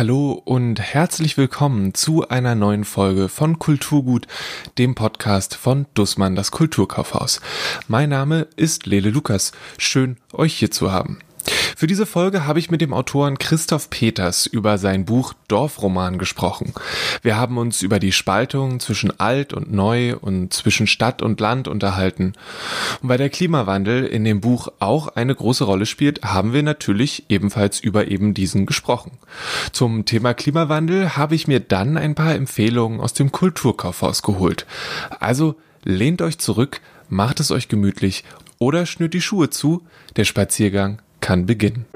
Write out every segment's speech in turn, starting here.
Hallo und herzlich willkommen zu einer neuen Folge von Kulturgut, dem Podcast von Dussmann, das Kulturkaufhaus. Mein Name ist Lele Lukas. Schön, euch hier zu haben. Für diese Folge habe ich mit dem Autoren Christoph Peters über sein Buch Dorfroman gesprochen. Wir haben uns über die Spaltung zwischen alt und neu und zwischen Stadt und Land unterhalten. Und weil der Klimawandel in dem Buch auch eine große Rolle spielt, haben wir natürlich ebenfalls über eben diesen gesprochen. Zum Thema Klimawandel habe ich mir dann ein paar Empfehlungen aus dem Kulturkaufhaus geholt. Also lehnt euch zurück, macht es euch gemütlich oder schnürt die Schuhe zu, der Spaziergang kann beginnen.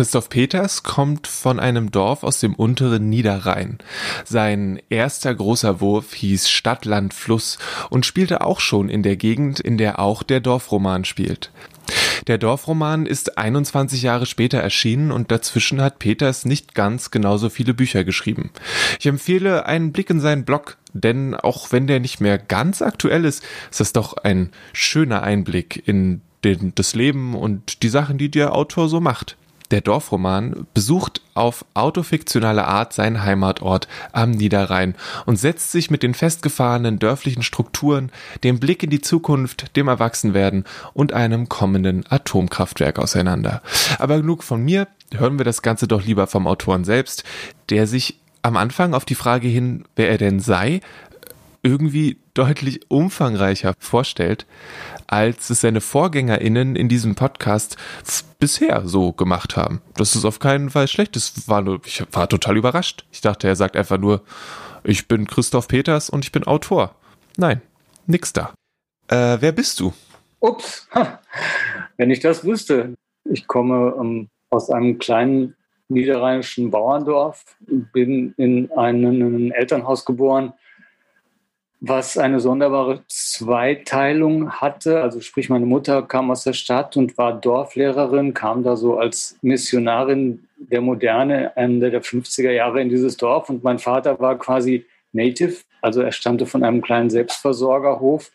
Christoph Peters kommt von einem Dorf aus dem unteren Niederrhein. Sein erster großer Wurf hieß Stadt, Land, Fluss und spielte auch schon in der Gegend, in der auch der Dorfroman spielt. Der Dorfroman ist 21 Jahre später erschienen und dazwischen hat Peters nicht ganz genauso viele Bücher geschrieben. Ich empfehle einen Blick in seinen Blog, denn auch wenn der nicht mehr ganz aktuell ist, ist das doch ein schöner Einblick in den, das Leben und die Sachen, die der Autor so macht. Der Dorfroman besucht auf autofiktionale Art seinen Heimatort am Niederrhein und setzt sich mit den festgefahrenen dörflichen Strukturen, dem Blick in die Zukunft, dem Erwachsenwerden und einem kommenden Atomkraftwerk auseinander. Aber genug von mir, hören wir das Ganze doch lieber vom Autoren selbst, der sich am Anfang auf die Frage hin, wer er denn sei, irgendwie deutlich umfangreicher vorstellt, als es seine VorgängerInnen in diesem Podcast bisher so gemacht haben. Das ist auf keinen Fall schlecht. Das war nur, ich war total überrascht. Ich dachte, er sagt einfach nur, ich bin Christoph Peters und ich bin Autor. Nein, nix da. Äh, wer bist du? Ups, wenn ich das wüsste. Ich komme ähm, aus einem kleinen niederrheinischen Bauerndorf, bin in einem Elternhaus geboren, was eine sonderbare Zweiteilung hatte. Also sprich, meine Mutter kam aus der Stadt und war Dorflehrerin, kam da so als Missionarin der Moderne Ende der 50er Jahre in dieses Dorf und mein Vater war quasi Native, also er stammte von einem kleinen Selbstversorgerhof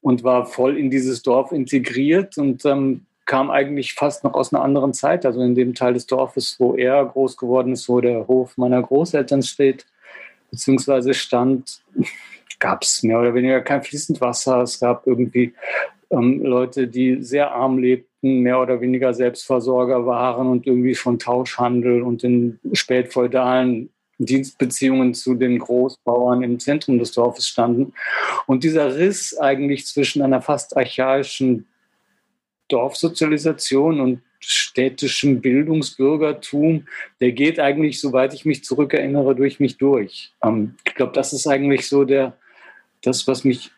und war voll in dieses Dorf integriert und ähm, kam eigentlich fast noch aus einer anderen Zeit, also in dem Teil des Dorfes, wo er groß geworden ist, wo der Hof meiner Großeltern steht, beziehungsweise stand gab es mehr oder weniger kein fließend Wasser. Es gab irgendwie ähm, Leute, die sehr arm lebten, mehr oder weniger Selbstversorger waren und irgendwie von Tauschhandel und den spätfeudalen Dienstbeziehungen zu den Großbauern im Zentrum des Dorfes standen. Und dieser Riss eigentlich zwischen einer fast archaischen Dorfsozialisation und städtischem Bildungsbürgertum, der geht eigentlich, soweit ich mich zurückerinnere, durch mich durch. Ähm, ich glaube, das ist eigentlich so der, das, was mich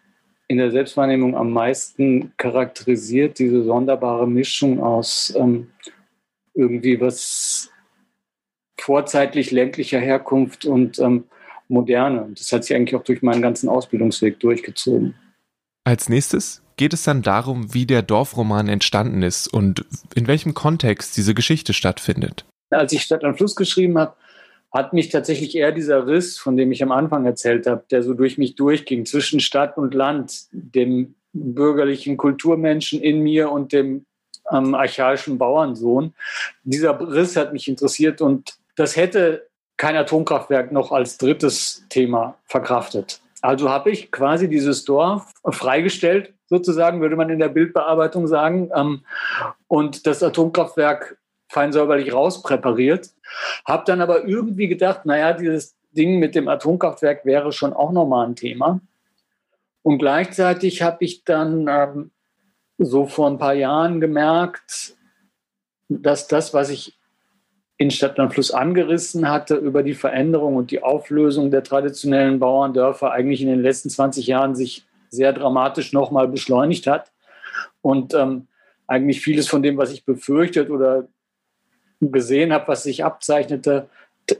in der Selbstwahrnehmung am meisten charakterisiert, diese sonderbare Mischung aus ähm, irgendwie was vorzeitlich ländlicher Herkunft und ähm, Moderne. Und das hat sich eigentlich auch durch meinen ganzen Ausbildungsweg durchgezogen. Als nächstes geht es dann darum, wie der Dorfroman entstanden ist und in welchem Kontext diese Geschichte stattfindet. Als ich Stadt am Fluss geschrieben habe, hat mich tatsächlich eher dieser Riss, von dem ich am Anfang erzählt habe, der so durch mich durchging, zwischen Stadt und Land, dem bürgerlichen Kulturmenschen in mir und dem ähm, archaischen Bauernsohn. Dieser Riss hat mich interessiert und das hätte kein Atomkraftwerk noch als drittes Thema verkraftet. Also habe ich quasi dieses Dorf freigestellt, sozusagen, würde man in der Bildbearbeitung sagen, ähm, und das Atomkraftwerk fein säuberlich rauspräpariert. Habe dann aber irgendwie gedacht, naja, dieses Ding mit dem Atomkraftwerk wäre schon auch nochmal ein Thema. Und gleichzeitig habe ich dann ähm, so vor ein paar Jahren gemerkt, dass das, was ich in Stadtlandfluss angerissen hatte über die Veränderung und die Auflösung der traditionellen Bauerndörfer eigentlich in den letzten 20 Jahren sich sehr dramatisch nochmal beschleunigt hat. Und ähm, eigentlich vieles von dem, was ich befürchtet oder gesehen habe, was sich abzeichnete,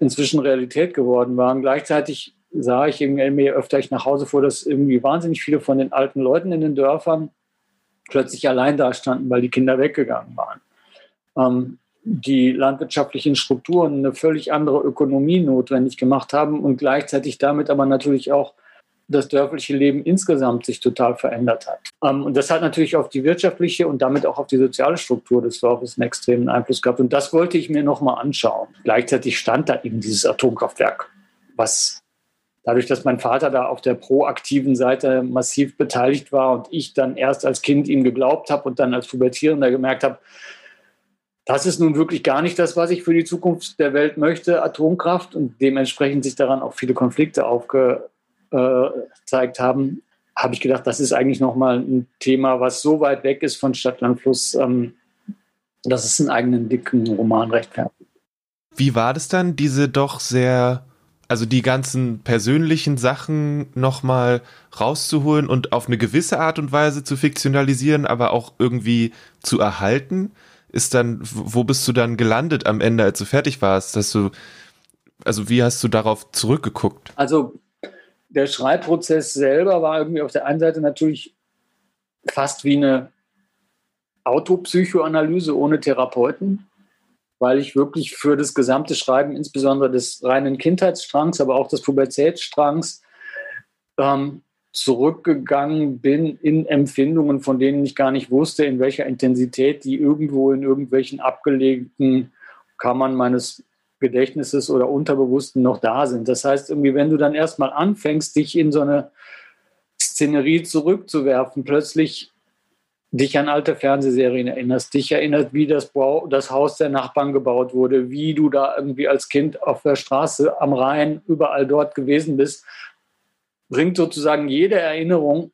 inzwischen Realität geworden waren. Gleichzeitig sah ich irgendwie öfter ich nach Hause fuhr, dass irgendwie wahnsinnig viele von den alten Leuten in den Dörfern plötzlich allein da standen, weil die Kinder weggegangen waren. Ähm, die landwirtschaftlichen Strukturen eine völlig andere Ökonomie notwendig gemacht haben und gleichzeitig damit aber natürlich auch das dörfliche Leben insgesamt sich total verändert hat. Ähm, und das hat natürlich auf die wirtschaftliche und damit auch auf die soziale Struktur des Dorfes einen extremen Einfluss gehabt. Und das wollte ich mir nochmal anschauen. Gleichzeitig stand da eben dieses Atomkraftwerk, was dadurch, dass mein Vater da auf der proaktiven Seite massiv beteiligt war und ich dann erst als Kind ihm geglaubt habe und dann als Pubertierender gemerkt habe, das ist nun wirklich gar nicht das, was ich für die Zukunft der Welt möchte, Atomkraft. Und dementsprechend sich daran auch viele Konflikte aufge, gezeigt haben, habe ich gedacht, das ist eigentlich nochmal ein Thema, was so weit weg ist von Stadt, Land, Fluss, ähm, dass es einen eigenen dicken Roman rechtfertigt. Wie war das dann, diese doch sehr, also die ganzen persönlichen Sachen nochmal rauszuholen und auf eine gewisse Art und Weise zu fiktionalisieren, aber auch irgendwie zu erhalten? Ist dann, wo bist du dann gelandet am Ende, als du fertig warst, dass du, also wie hast du darauf zurückgeguckt? Also der Schreibprozess selber war irgendwie auf der einen Seite natürlich fast wie eine Autopsychoanalyse ohne Therapeuten, weil ich wirklich für das gesamte Schreiben, insbesondere des reinen Kindheitsstrangs, aber auch des Pubertätsstrangs, ähm, zurückgegangen bin in Empfindungen, von denen ich gar nicht wusste, in welcher Intensität die irgendwo in irgendwelchen abgelegten Kammern meines Gedächtnisses oder Unterbewussten noch da sind. Das heißt, irgendwie, wenn du dann erstmal anfängst, dich in so eine Szenerie zurückzuwerfen, plötzlich dich an alte Fernsehserien erinnerst, dich erinnert, wie das, Bau, das Haus der Nachbarn gebaut wurde, wie du da irgendwie als Kind auf der Straße am Rhein überall dort gewesen bist, bringt sozusagen jede Erinnerung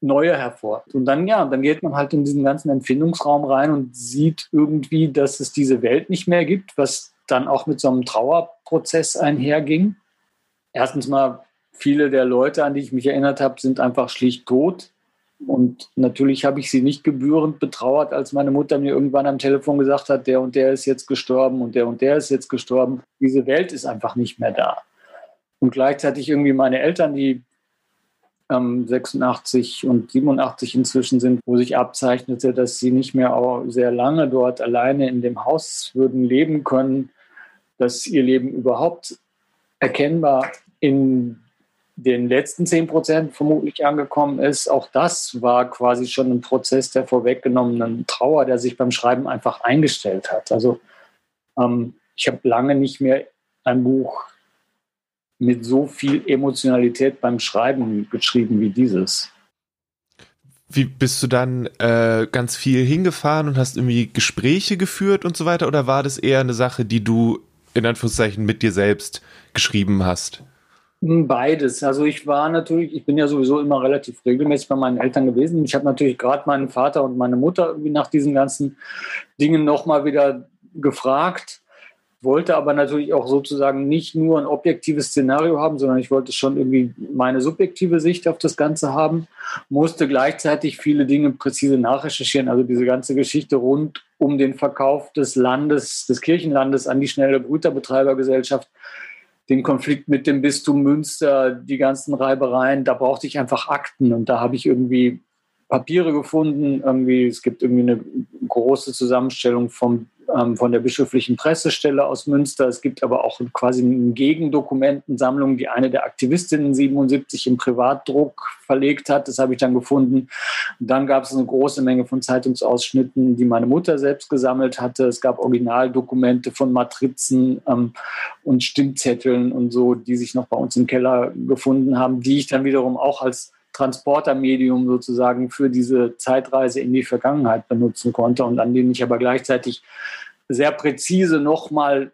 neue hervor. Und dann, ja, dann geht man halt in diesen ganzen Empfindungsraum rein und sieht irgendwie, dass es diese Welt nicht mehr gibt, was dann auch mit so einem Trauerprozess einherging. Erstens mal, viele der Leute, an die ich mich erinnert habe, sind einfach schlicht tot. Und natürlich habe ich sie nicht gebührend betrauert, als meine Mutter mir irgendwann am Telefon gesagt hat, der und der ist jetzt gestorben und der und der ist jetzt gestorben. Diese Welt ist einfach nicht mehr da. Und gleichzeitig irgendwie meine Eltern, die ähm, 86 und 87 inzwischen sind, wo sich abzeichnete, dass sie nicht mehr auch sehr lange dort alleine in dem Haus würden leben können, dass ihr Leben überhaupt erkennbar in den letzten 10 Prozent vermutlich angekommen ist. Auch das war quasi schon ein Prozess der vorweggenommenen Trauer, der sich beim Schreiben einfach eingestellt hat. Also ähm, ich habe lange nicht mehr ein Buch mit so viel Emotionalität beim Schreiben geschrieben wie dieses. Wie bist du dann äh, ganz viel hingefahren und hast irgendwie Gespräche geführt und so weiter? Oder war das eher eine Sache, die du in Anführungszeichen mit dir selbst geschrieben hast? Beides. Also ich war natürlich, ich bin ja sowieso immer relativ regelmäßig bei meinen Eltern gewesen. Ich habe natürlich gerade meinen Vater und meine Mutter irgendwie nach diesen ganzen Dingen nochmal wieder gefragt wollte aber natürlich auch sozusagen nicht nur ein objektives Szenario haben, sondern ich wollte schon irgendwie meine subjektive Sicht auf das Ganze haben, musste gleichzeitig viele Dinge präzise nachrecherchieren, also diese ganze Geschichte rund um den Verkauf des Landes, des Kirchenlandes an die schnelle Brüterbetreibergesellschaft, den Konflikt mit dem Bistum Münster, die ganzen Reibereien, da brauchte ich einfach Akten und da habe ich irgendwie Papiere gefunden. Irgendwie, es gibt irgendwie eine große Zusammenstellung vom ähm, von der bischöflichen Pressestelle aus Münster. Es gibt aber auch quasi eine Gegendokumentensammlung, die eine der Aktivistinnen 77 im Privatdruck verlegt hat. Das habe ich dann gefunden. Und dann gab es eine große Menge von Zeitungsausschnitten, die meine Mutter selbst gesammelt hatte. Es gab Originaldokumente von Matrizen ähm, und Stimmzetteln und so, die sich noch bei uns im Keller gefunden haben, die ich dann wiederum auch als Transportermedium sozusagen für diese Zeitreise in die Vergangenheit benutzen konnte und an denen ich aber gleichzeitig sehr präzise nochmal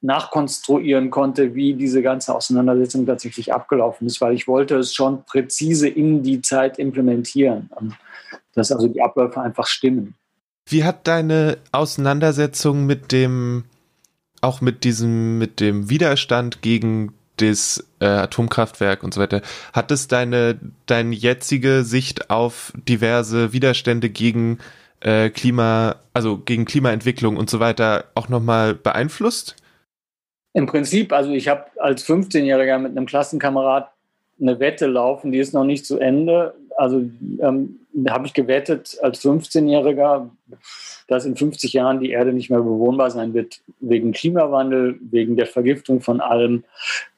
nachkonstruieren konnte, wie diese ganze Auseinandersetzung tatsächlich abgelaufen ist, weil ich wollte es schon präzise in die Zeit implementieren, dass also die Abläufe einfach stimmen. Wie hat deine Auseinandersetzung mit dem, auch mit diesem, mit dem Widerstand gegen das äh, Atomkraftwerk und so weiter. Hat es deine, deine jetzige Sicht auf diverse Widerstände gegen äh, Klima, also gegen Klimaentwicklung und so weiter auch nochmal beeinflusst? Im Prinzip, also ich habe als 15-Jähriger mit einem Klassenkamerad eine Wette laufen, die ist noch nicht zu Ende. Also ähm, habe ich gewettet als 15-Jähriger, dass in 50 Jahren die Erde nicht mehr bewohnbar sein wird, wegen Klimawandel, wegen der Vergiftung von allem,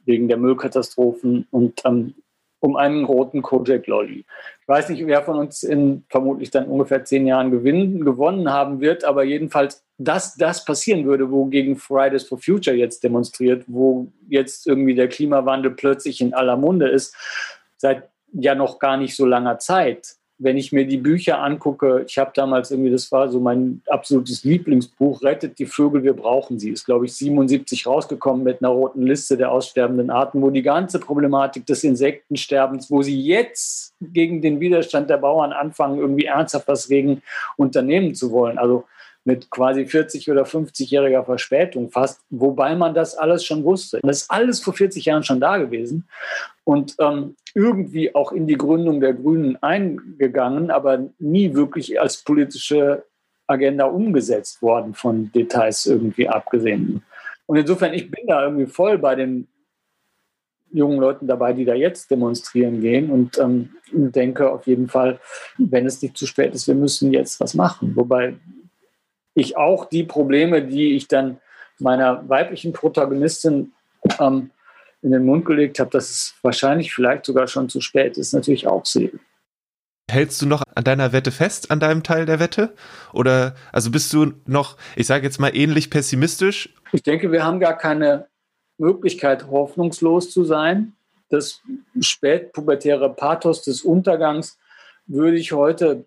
wegen der Müllkatastrophen und ähm, um einen roten Kojak Lolly. Ich weiß nicht, wer von uns in vermutlich dann ungefähr zehn Jahren gewinnen, gewonnen haben wird, aber jedenfalls, dass das passieren würde, wogegen Fridays for Future jetzt demonstriert, wo jetzt irgendwie der Klimawandel plötzlich in aller Munde ist, seit ja noch gar nicht so langer Zeit wenn ich mir die Bücher angucke, ich habe damals irgendwie, das war so mein absolutes Lieblingsbuch, Rettet die Vögel, wir brauchen sie. Ist, glaube ich, 77 rausgekommen mit einer roten Liste der aussterbenden Arten, wo die ganze Problematik des Insektensterbens, wo sie jetzt gegen den Widerstand der Bauern anfangen, irgendwie ernsthaft was gegen unternehmen zu wollen. Also mit quasi 40 oder 50-jähriger Verspätung fast, wobei man das alles schon wusste. Das ist alles vor 40 Jahren schon da gewesen und ähm, irgendwie auch in die Gründung der Grünen eingegangen, aber nie wirklich als politische Agenda umgesetzt worden, von Details irgendwie abgesehen. Und insofern, ich bin da irgendwie voll bei den jungen Leuten dabei, die da jetzt demonstrieren gehen und ähm, denke auf jeden Fall, wenn es nicht zu spät ist, wir müssen jetzt was machen. Wobei ich auch die Probleme, die ich dann meiner weiblichen Protagonistin ähm, in den Mund gelegt habe, dass es wahrscheinlich vielleicht sogar schon zu spät ist, natürlich auch sehe. Hältst du noch an deiner Wette fest, an deinem Teil der Wette? Oder also bist du noch, ich sage jetzt mal, ähnlich pessimistisch? Ich denke, wir haben gar keine Möglichkeit, hoffnungslos zu sein. Das spätpubertäre Pathos des Untergangs würde ich heute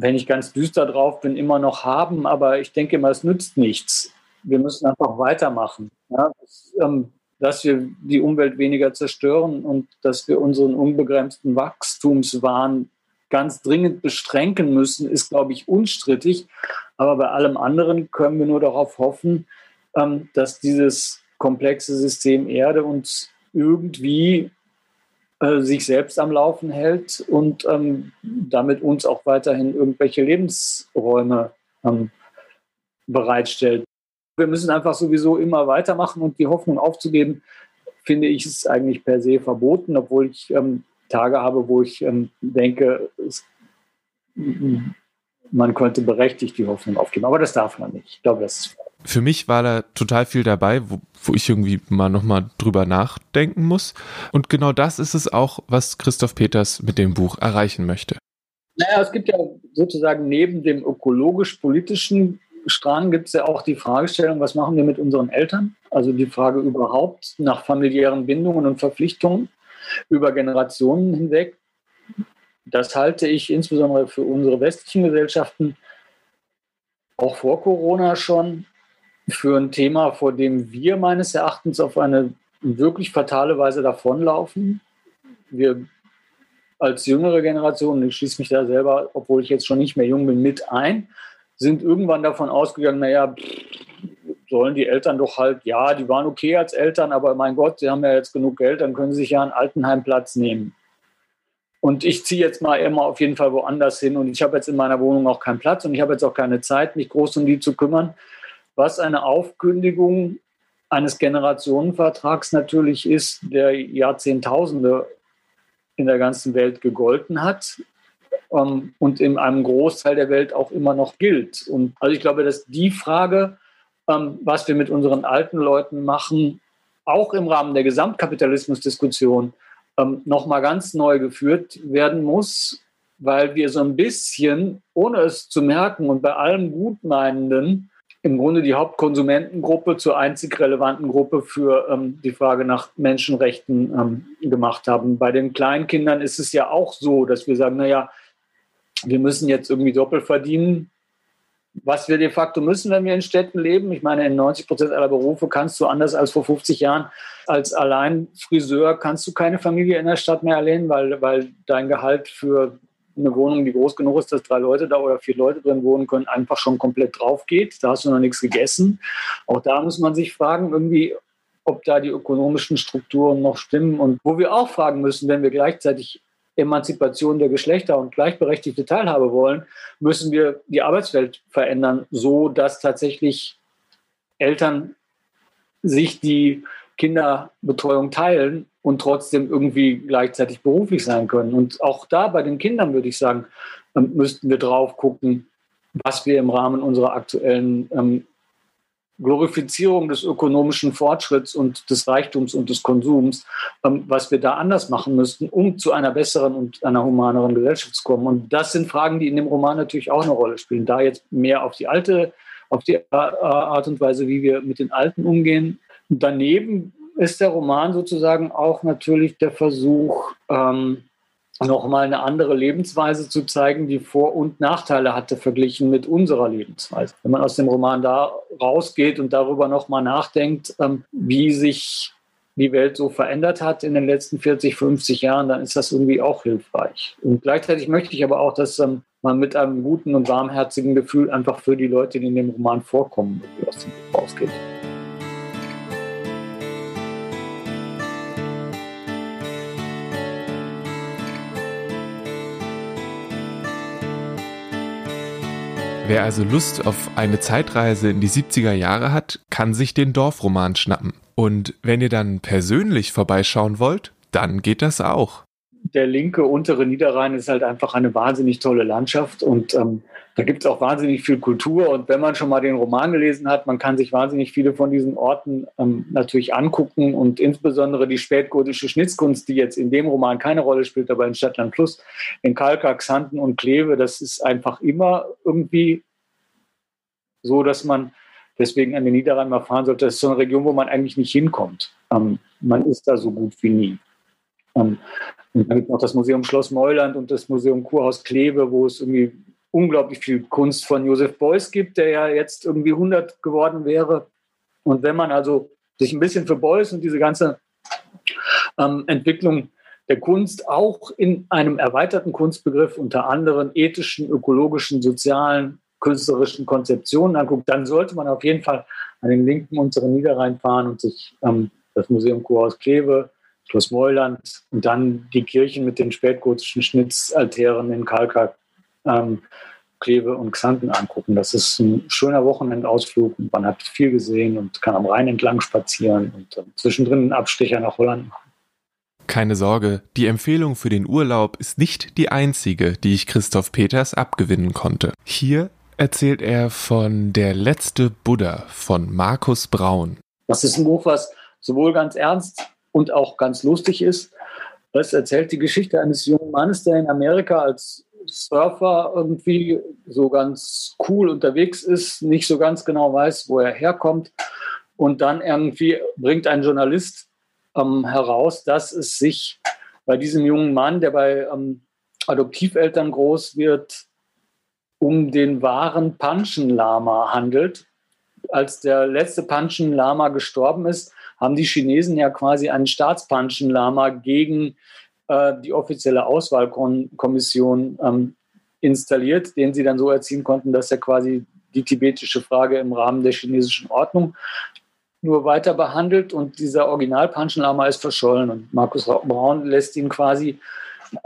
wenn ich ganz düster drauf bin, immer noch haben. Aber ich denke immer, es nützt nichts. Wir müssen einfach weitermachen. Ja, dass, ähm, dass wir die Umwelt weniger zerstören und dass wir unseren unbegrenzten Wachstumswahn ganz dringend beschränken müssen, ist, glaube ich, unstrittig. Aber bei allem anderen können wir nur darauf hoffen, ähm, dass dieses komplexe System Erde uns irgendwie äh, sich selbst am Laufen hält und ähm, damit uns auch weiterhin irgendwelche Lebensräume ähm, bereitstellt. Wir müssen einfach sowieso immer weitermachen und die Hoffnung aufzugeben, finde ich, ist eigentlich per se verboten, obwohl ich ähm, Tage habe, wo ich ähm, denke, es, man könnte berechtigt die Hoffnung aufgeben. Aber das darf man nicht. Ich glaube, das ist für mich war da total viel dabei, wo, wo ich irgendwie mal nochmal drüber nachdenken muss. Und genau das ist es auch, was Christoph Peters mit dem Buch erreichen möchte. Naja, es gibt ja sozusagen neben dem ökologisch-politischen Strang gibt es ja auch die Fragestellung, was machen wir mit unseren Eltern? Also die Frage überhaupt nach familiären Bindungen und Verpflichtungen über Generationen hinweg. Das halte ich insbesondere für unsere westlichen Gesellschaften auch vor Corona schon für ein Thema, vor dem wir meines Erachtens auf eine wirklich fatale Weise davonlaufen. Wir als jüngere Generation, ich schließe mich da selber, obwohl ich jetzt schon nicht mehr jung bin, mit ein, sind irgendwann davon ausgegangen, naja, sollen die Eltern doch halt, ja, die waren okay als Eltern, aber mein Gott, sie haben ja jetzt genug Geld, dann können sie sich ja einen Altenheimplatz nehmen. Und ich ziehe jetzt mal immer auf jeden Fall woanders hin und ich habe jetzt in meiner Wohnung auch keinen Platz und ich habe jetzt auch keine Zeit, mich groß um die zu kümmern was eine Aufkündigung eines Generationenvertrags natürlich ist, der Jahrzehntausende in der ganzen Welt gegolten hat ähm, und in einem Großteil der Welt auch immer noch gilt. Und also ich glaube, dass die Frage, ähm, was wir mit unseren alten Leuten machen, auch im Rahmen der Gesamtkapitalismusdiskussion ähm, nochmal ganz neu geführt werden muss, weil wir so ein bisschen, ohne es zu merken und bei allem Gutmeinenden, im Grunde die Hauptkonsumentengruppe zur einzig relevanten Gruppe für ähm, die Frage nach Menschenrechten ähm, gemacht haben. Bei den Kleinkindern ist es ja auch so, dass wir sagen, naja, wir müssen jetzt irgendwie doppelt verdienen, was wir de facto müssen, wenn wir in Städten leben. Ich meine, in 90 Prozent aller Berufe kannst du anders als vor 50 Jahren als Alleinfriseur kannst du keine Familie in der Stadt mehr erlehnen, weil, weil dein Gehalt für eine Wohnung, die groß genug ist, dass drei Leute da oder vier Leute drin wohnen können, einfach schon komplett drauf geht. Da hast du noch nichts gegessen. Auch da muss man sich fragen, irgendwie, ob da die ökonomischen Strukturen noch stimmen. Und wo wir auch fragen müssen, wenn wir gleichzeitig Emanzipation der Geschlechter und gleichberechtigte Teilhabe wollen, müssen wir die Arbeitswelt verändern, so dass tatsächlich Eltern sich die Kinderbetreuung teilen und trotzdem irgendwie gleichzeitig beruflich sein können. Und auch da bei den Kindern würde ich sagen, ähm, müssten wir drauf gucken, was wir im Rahmen unserer aktuellen ähm, Glorifizierung des ökonomischen Fortschritts und des Reichtums und des Konsums, ähm, was wir da anders machen müssten, um zu einer besseren und einer humaneren Gesellschaft zu kommen. Und das sind Fragen, die in dem Roman natürlich auch eine Rolle spielen. Da jetzt mehr auf die alte, auf die Art und Weise, wie wir mit den Alten umgehen. Daneben ist der Roman sozusagen auch natürlich der Versuch, ähm, nochmal eine andere Lebensweise zu zeigen, die Vor- und Nachteile hatte, verglichen mit unserer Lebensweise. Wenn man aus dem Roman da rausgeht und darüber nochmal nachdenkt, ähm, wie sich die Welt so verändert hat in den letzten 40, 50 Jahren, dann ist das irgendwie auch hilfreich. Und gleichzeitig möchte ich aber auch, dass ähm, man mit einem guten und warmherzigen Gefühl einfach für die Leute, die in dem Roman vorkommen, aus dem Buch rausgeht. Wer also Lust auf eine Zeitreise in die 70er Jahre hat, kann sich den Dorfroman schnappen. Und wenn ihr dann persönlich vorbeischauen wollt, dann geht das auch der linke untere Niederrhein ist halt einfach eine wahnsinnig tolle Landschaft und ähm, da gibt es auch wahnsinnig viel Kultur. Und wenn man schon mal den Roman gelesen hat, man kann sich wahnsinnig viele von diesen Orten ähm, natürlich angucken und insbesondere die spätgotische Schnitzkunst, die jetzt in dem Roman keine Rolle spielt, aber in Stadtland Fluss, in Kalka, Xanten und Kleve, das ist einfach immer irgendwie so, dass man deswegen an den Niederrhein mal fahren sollte. Das ist so eine Region, wo man eigentlich nicht hinkommt. Ähm, man ist da so gut wie nie. Ähm, und dann gibt es noch das Museum Schloss Meuland und das Museum Kurhaus Kleve, wo es irgendwie unglaublich viel Kunst von Josef Beuys gibt, der ja jetzt irgendwie 100 geworden wäre. Und wenn man also sich ein bisschen für Beuys und diese ganze ähm, Entwicklung der Kunst auch in einem erweiterten Kunstbegriff unter anderen ethischen, ökologischen, sozialen, künstlerischen Konzeptionen anguckt, dann sollte man auf jeden Fall an den linken unteren Niederrhein fahren und sich ähm, das Museum Kurhaus Kleve Meuland und dann die Kirchen mit den spätgotischen Schnitzaltären in Kalkak, ähm, Kleve und Xanten angucken. Das ist ein schöner Wochenendausflug und man hat viel gesehen und kann am Rhein entlang spazieren und äh, zwischendrin einen Abstecher nach Holland machen. Keine Sorge, die Empfehlung für den Urlaub ist nicht die einzige, die ich Christoph Peters abgewinnen konnte. Hier erzählt er von Der letzte Buddha von Markus Braun. Das ist ein Buch, was sowohl ganz ernst und auch ganz lustig ist. Es erzählt die Geschichte eines jungen Mannes, der in Amerika als Surfer irgendwie so ganz cool unterwegs ist, nicht so ganz genau weiß, wo er herkommt. Und dann irgendwie bringt ein Journalist ähm, heraus, dass es sich bei diesem jungen Mann, der bei ähm, Adoptiveltern groß wird, um den wahren Panchen-Lama handelt. Als der letzte Panchen-Lama gestorben ist, haben die Chinesen ja quasi einen Staatspanschen-Lama gegen äh, die offizielle Auswahlkommission ähm, installiert, den sie dann so erziehen konnten, dass er quasi die tibetische Frage im Rahmen der chinesischen Ordnung nur weiter behandelt und dieser Original Panchen-Lama ist verschollen. Und Markus Braun lässt ihn quasi,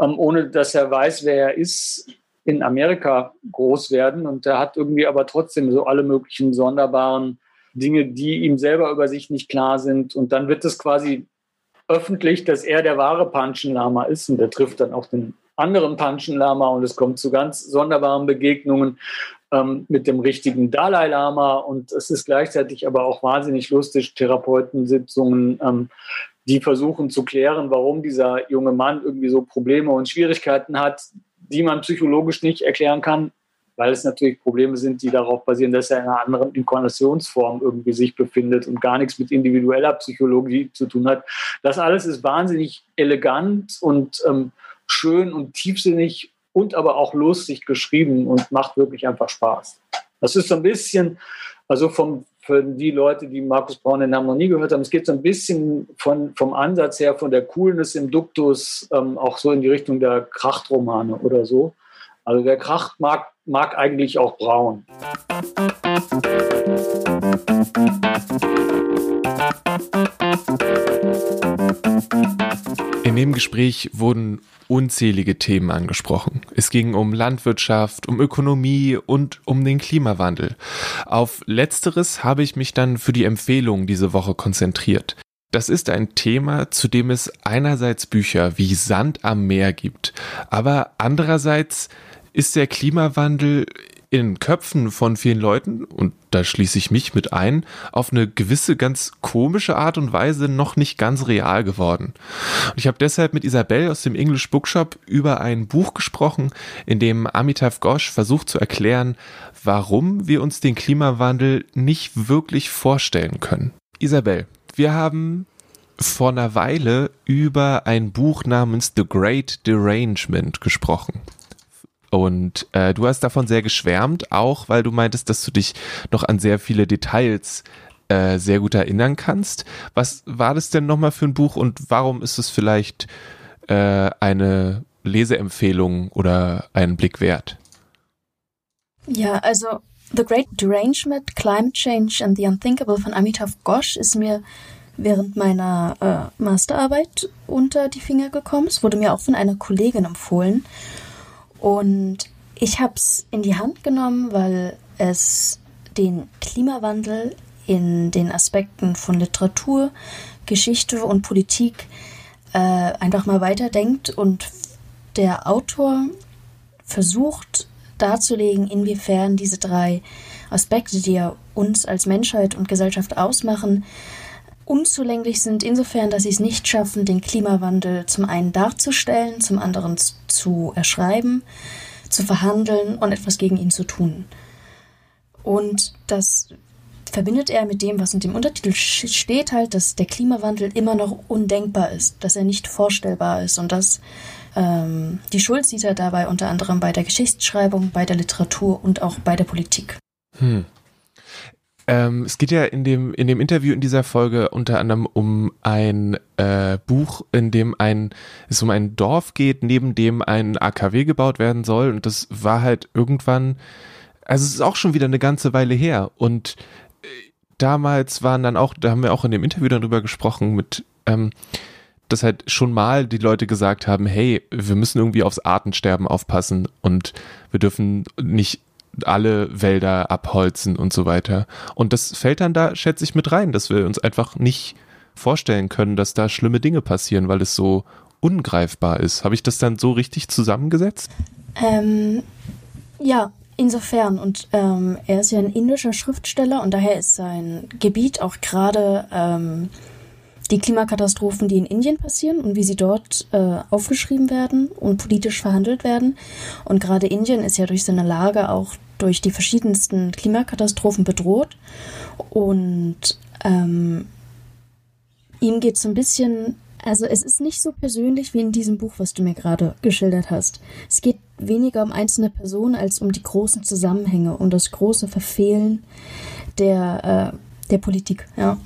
ähm, ohne dass er weiß, wer er ist, in Amerika groß werden. Und er hat irgendwie aber trotzdem so alle möglichen sonderbaren Dinge, die ihm selber über sich nicht klar sind. Und dann wird es quasi öffentlich, dass er der wahre Panchen-Lama ist. Und er trifft dann auch den anderen Panchen-Lama und es kommt zu ganz sonderbaren Begegnungen ähm, mit dem richtigen Dalai Lama. Und es ist gleichzeitig aber auch wahnsinnig lustig, Therapeutensitzungen, ähm, die versuchen zu klären, warum dieser junge Mann irgendwie so Probleme und Schwierigkeiten hat, die man psychologisch nicht erklären kann, weil es natürlich Probleme sind, die darauf basieren, dass er in einer anderen Inkarnationsform irgendwie sich befindet und gar nichts mit individueller Psychologie zu tun hat. Das alles ist wahnsinnig elegant und ähm, schön und tiefsinnig und aber auch lustig geschrieben und macht wirklich einfach Spaß. Das ist so ein bisschen, also vom, für die Leute, die Markus Braun den Namen noch nie gehört haben, es geht so ein bisschen von, vom Ansatz her, von der Coolness im Duktus, ähm, auch so in die Richtung der Krachtromane oder so. Also der Krach mag, mag eigentlich auch braun. In dem Gespräch wurden unzählige Themen angesprochen. Es ging um Landwirtschaft, um Ökonomie und um den Klimawandel. Auf letzteres habe ich mich dann für die Empfehlung diese Woche konzentriert. Das ist ein Thema, zu dem es einerseits Bücher wie Sand am Meer gibt, aber andererseits ist der Klimawandel in Köpfen von vielen Leuten, und da schließe ich mich mit ein, auf eine gewisse ganz komische Art und Weise noch nicht ganz real geworden. Und ich habe deshalb mit Isabel aus dem English Bookshop über ein Buch gesprochen, in dem Amitav Ghosh versucht zu erklären, warum wir uns den Klimawandel nicht wirklich vorstellen können. Isabel, wir haben vor einer Weile über ein Buch namens The Great Derangement gesprochen. Und äh, du hast davon sehr geschwärmt, auch weil du meintest, dass du dich noch an sehr viele Details äh, sehr gut erinnern kannst. Was war das denn nochmal für ein Buch und warum ist es vielleicht äh, eine Leseempfehlung oder einen Blick wert? Ja, also The Great Derangement, Climate Change and the Unthinkable von Amitav Ghosh ist mir während meiner äh, Masterarbeit unter die Finger gekommen. Es wurde mir auch von einer Kollegin empfohlen. Und ich habe es in die Hand genommen, weil es den Klimawandel in den Aspekten von Literatur, Geschichte und Politik äh, einfach mal weiterdenkt. Und der Autor versucht darzulegen, inwiefern diese drei Aspekte, die ja uns als Menschheit und Gesellschaft ausmachen, unzulänglich sind, insofern, dass sie es nicht schaffen, den Klimawandel zum einen darzustellen, zum anderen zu erschreiben, zu verhandeln und etwas gegen ihn zu tun. Und das verbindet er mit dem, was in dem Untertitel steht, halt, dass der Klimawandel immer noch undenkbar ist, dass er nicht vorstellbar ist und dass ähm, die Schuld sieht er dabei unter anderem bei der Geschichtsschreibung, bei der Literatur und auch bei der Politik. Hm. Ähm, es geht ja in dem, in dem Interview in dieser Folge unter anderem um ein äh, Buch, in dem ein, es um ein Dorf geht, neben dem ein AKW gebaut werden soll. Und das war halt irgendwann, also es ist auch schon wieder eine ganze Weile her. Und äh, damals waren dann auch, da haben wir auch in dem Interview darüber gesprochen, mit, ähm, dass halt schon mal die Leute gesagt haben, hey, wir müssen irgendwie aufs Artensterben aufpassen und wir dürfen nicht alle Wälder abholzen und so weiter. Und das fällt dann da, schätze ich, mit rein, dass wir uns einfach nicht vorstellen können, dass da schlimme Dinge passieren, weil es so ungreifbar ist. Habe ich das dann so richtig zusammengesetzt? Ähm, ja, insofern. Und ähm, er ist ja ein indischer Schriftsteller und daher ist sein Gebiet auch gerade ähm, die Klimakatastrophen, die in Indien passieren und wie sie dort äh, aufgeschrieben werden und politisch verhandelt werden. Und gerade Indien ist ja durch seine Lage auch durch die verschiedensten Klimakatastrophen bedroht. Und ähm, ihm geht es ein bisschen, also es ist nicht so persönlich wie in diesem Buch, was du mir gerade geschildert hast. Es geht weniger um einzelne Personen als um die großen Zusammenhänge, um das große Verfehlen der, äh, der Politik, ja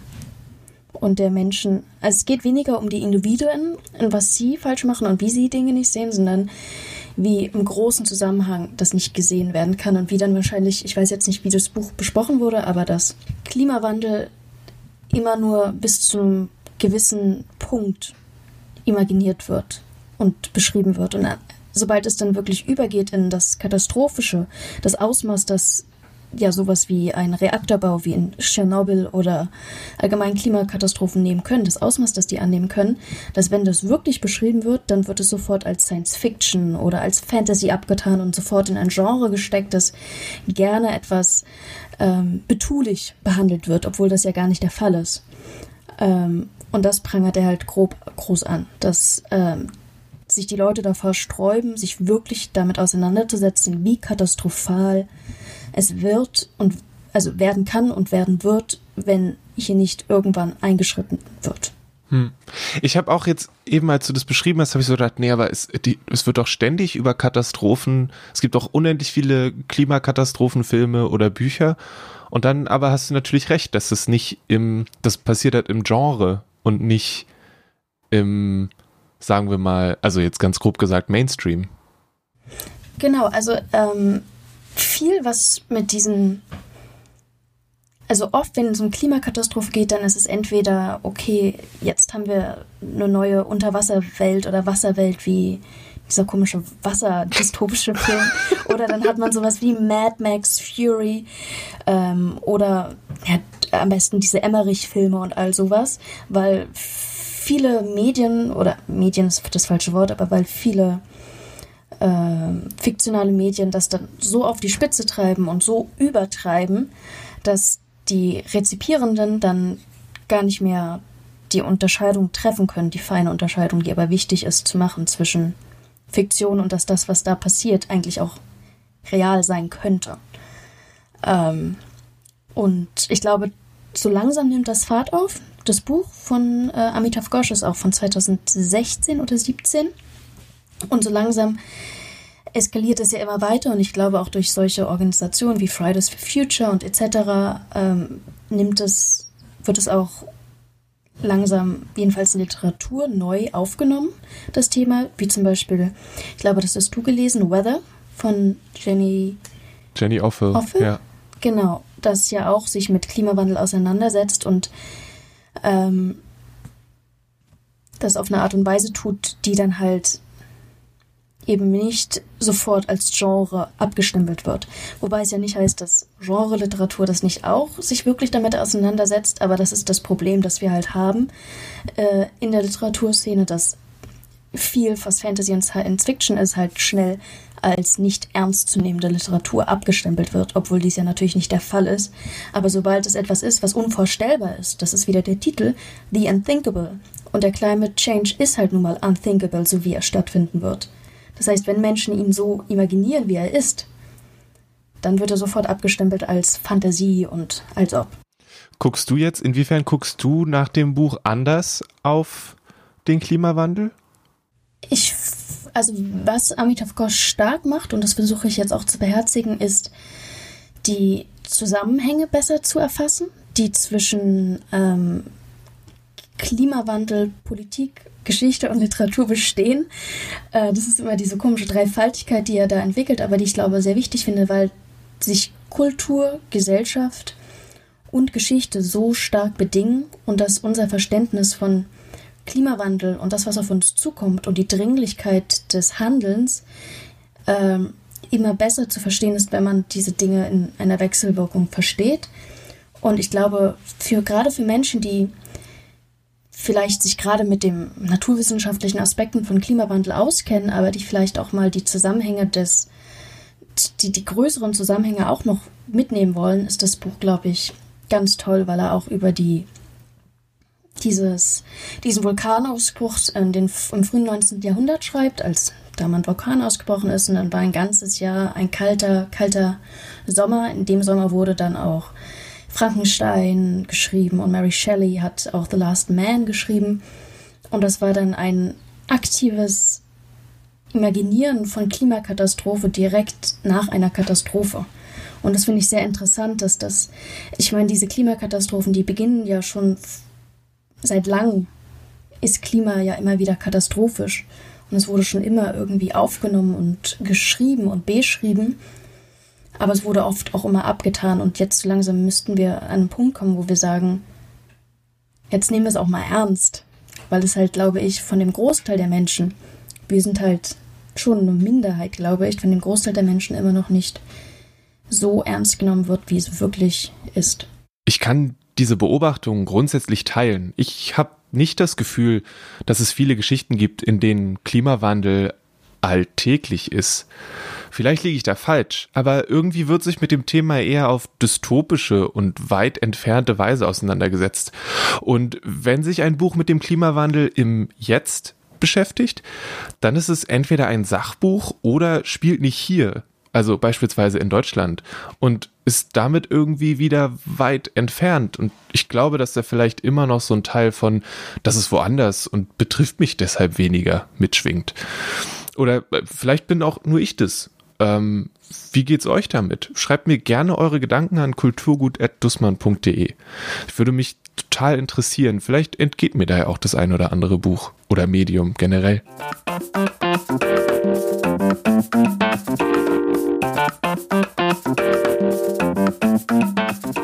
und der Menschen. Also es geht weniger um die Individuen und was sie falsch machen und wie sie Dinge nicht sehen, sondern wie im großen Zusammenhang das nicht gesehen werden kann und wie dann wahrscheinlich, ich weiß jetzt nicht, wie das Buch besprochen wurde, aber dass Klimawandel immer nur bis zu einem gewissen Punkt imaginiert wird und beschrieben wird. Und sobald es dann wirklich übergeht in das Katastrophische, das Ausmaß, das ja sowas wie ein Reaktorbau wie in Tschernobyl oder allgemein Klimakatastrophen nehmen können, das Ausmaß, das die annehmen können, dass wenn das wirklich beschrieben wird, dann wird es sofort als Science Fiction oder als Fantasy abgetan und sofort in ein Genre gesteckt, das gerne etwas ähm, betulich behandelt wird, obwohl das ja gar nicht der Fall ist. Ähm, und das prangert er halt grob groß an, dass ähm, sich die Leute davor sträuben, sich wirklich damit auseinanderzusetzen, wie katastrophal es wird und also werden kann und werden wird, wenn hier nicht irgendwann eingeschritten wird. Hm. Ich habe auch jetzt eben, als du das beschrieben hast, habe ich so gedacht, nee, aber es, die, es wird doch ständig über Katastrophen, es gibt auch unendlich viele Klimakatastrophenfilme oder Bücher. Und dann aber hast du natürlich recht, dass es nicht im, das passiert halt im Genre und nicht im, sagen wir mal, also jetzt ganz grob gesagt, Mainstream. Genau, also ähm, viel, was mit diesen also oft, wenn es um Klimakatastrophe geht, dann ist es entweder, okay, jetzt haben wir eine neue Unterwasserwelt oder Wasserwelt wie dieser komische wasserdystopische Film. oder dann hat man sowas wie Mad Max Fury ähm, oder ja, am besten diese Emmerich-Filme und all sowas, weil viele Medien, oder Medien ist das falsche Wort, aber weil viele äh, fiktionale Medien das dann so auf die Spitze treiben und so übertreiben, dass die Rezipierenden dann gar nicht mehr die Unterscheidung treffen können, die feine Unterscheidung, die aber wichtig ist zu machen zwischen Fiktion und dass das, was da passiert, eigentlich auch real sein könnte. Ähm, und ich glaube, so langsam nimmt das Fahrt auf. Das Buch von äh, Amitav Ghosh ist auch von 2016 oder 17. Und so langsam eskaliert es ja immer weiter und ich glaube auch durch solche Organisationen wie Fridays for Future und etc. Ähm, nimmt es, wird es auch langsam, jedenfalls in Literatur, neu aufgenommen, das Thema, wie zum Beispiel, ich glaube, das hast du gelesen, Weather von Jenny Jenny Offel, Offel? ja. Genau, das ja auch sich mit Klimawandel auseinandersetzt und ähm, das auf eine Art und Weise tut, die dann halt eben nicht sofort als Genre abgestempelt wird. Wobei es ja nicht heißt, dass Genre-Literatur das nicht auch sich wirklich damit auseinandersetzt, aber das ist das Problem, das wir halt haben äh, in der Literaturszene, dass viel, was Fantasy und Science Fiction ist, halt schnell als nicht ernstzunehmende Literatur abgestempelt wird, obwohl dies ja natürlich nicht der Fall ist. Aber sobald es etwas ist, was unvorstellbar ist, das ist wieder der Titel, The Unthinkable. Und der Climate Change ist halt nun mal unthinkable, so wie er stattfinden wird. Das heißt, wenn Menschen ihn so imaginieren, wie er ist, dann wird er sofort abgestempelt als Fantasie und als ob. Guckst du jetzt, inwiefern guckst du nach dem Buch anders auf den Klimawandel? Ich, also was Amitav Ghosh stark macht, und das versuche ich jetzt auch zu beherzigen, ist die Zusammenhänge besser zu erfassen, die zwischen ähm, Klimawandel, Politik, Geschichte und Literatur bestehen. Äh, das ist immer diese komische Dreifaltigkeit, die er da entwickelt, aber die ich glaube sehr wichtig finde, weil sich Kultur, Gesellschaft und Geschichte so stark bedingen und dass unser Verständnis von Klimawandel und das, was auf uns zukommt und die Dringlichkeit des Handelns äh, immer besser zu verstehen ist, wenn man diese Dinge in einer Wechselwirkung versteht. Und ich glaube, für gerade für Menschen, die vielleicht sich gerade mit den naturwissenschaftlichen Aspekten von Klimawandel auskennen, aber die vielleicht auch mal die Zusammenhänge des, die, die größeren Zusammenhänge auch noch mitnehmen wollen, ist das Buch, glaube ich, ganz toll, weil er auch über die dieses, diesen Vulkanausbruch in den, im frühen 19. Jahrhundert schreibt, als da man Vulkan ausgebrochen ist und dann war ein ganzes Jahr ein kalter, kalter Sommer. In dem Sommer wurde dann auch Frankenstein geschrieben und Mary Shelley hat auch The Last Man geschrieben. Und das war dann ein aktives Imaginieren von Klimakatastrophe direkt nach einer Katastrophe. Und das finde ich sehr interessant, dass das, ich meine, diese Klimakatastrophen, die beginnen ja schon seit langem, ist Klima ja immer wieder katastrophisch. Und es wurde schon immer irgendwie aufgenommen und geschrieben und beschrieben. Aber es wurde oft auch immer abgetan und jetzt langsam müssten wir an einen Punkt kommen, wo wir sagen, jetzt nehmen wir es auch mal ernst. Weil es halt, glaube ich, von dem Großteil der Menschen, wir sind halt schon eine Minderheit, glaube ich, von dem Großteil der Menschen immer noch nicht so ernst genommen wird, wie es wirklich ist. Ich kann diese Beobachtung grundsätzlich teilen. Ich habe nicht das Gefühl, dass es viele Geschichten gibt, in denen Klimawandel alltäglich ist. Vielleicht liege ich da falsch, aber irgendwie wird sich mit dem Thema eher auf dystopische und weit entfernte Weise auseinandergesetzt. Und wenn sich ein Buch mit dem Klimawandel im Jetzt beschäftigt, dann ist es entweder ein Sachbuch oder spielt nicht hier, also beispielsweise in Deutschland, und ist damit irgendwie wieder weit entfernt. Und ich glaube, dass da vielleicht immer noch so ein Teil von, das ist woanders und betrifft mich deshalb weniger mitschwingt. Oder äh, vielleicht bin auch nur ich das. Ähm, wie geht's euch damit? Schreibt mir gerne eure Gedanken an kulturgut.dussmann.de. Ich würde mich total interessieren. Vielleicht entgeht mir da ja auch das ein oder andere Buch oder Medium generell.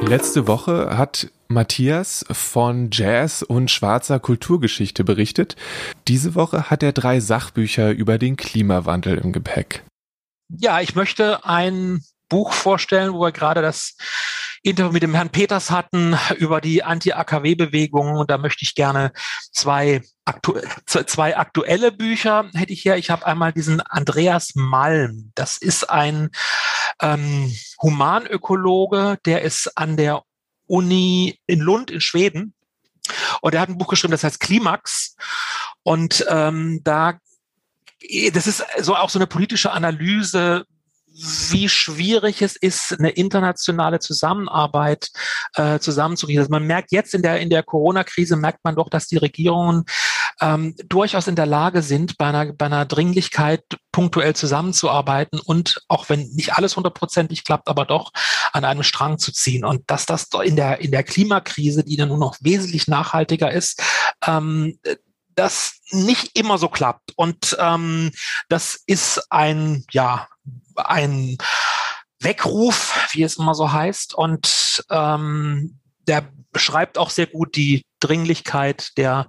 Letzte Woche hat Matthias von Jazz und schwarzer Kulturgeschichte berichtet. Diese Woche hat er drei Sachbücher über den Klimawandel im Gepäck. Ja, ich möchte ein Buch vorstellen, wo wir gerade das Interview mit dem Herrn Peters hatten über die Anti-AKW-Bewegung. Und da möchte ich gerne zwei, aktu zwei aktuelle Bücher hätte ich hier. Ich habe einmal diesen Andreas Malm. Das ist ein ähm, Humanökologe, der ist an der Uni in Lund in Schweden. Und er hat ein Buch geschrieben, das heißt Klimax. Und ähm, da das ist so auch so eine politische Analyse, wie schwierig es ist, eine internationale Zusammenarbeit äh, zusammenzukriegen. Also man merkt jetzt in der in der Corona-Krise merkt man doch, dass die Regierungen ähm, durchaus in der Lage sind, bei einer, bei einer Dringlichkeit punktuell zusammenzuarbeiten und auch wenn nicht alles hundertprozentig klappt, aber doch an einem Strang zu ziehen. Und dass das in der in der Klimakrise, die dann nur noch wesentlich nachhaltiger ist, ähm, das nicht immer so klappt. Und ähm, das ist ein, ja, ein Weckruf, wie es immer so heißt. Und ähm, der beschreibt auch sehr gut die Dringlichkeit der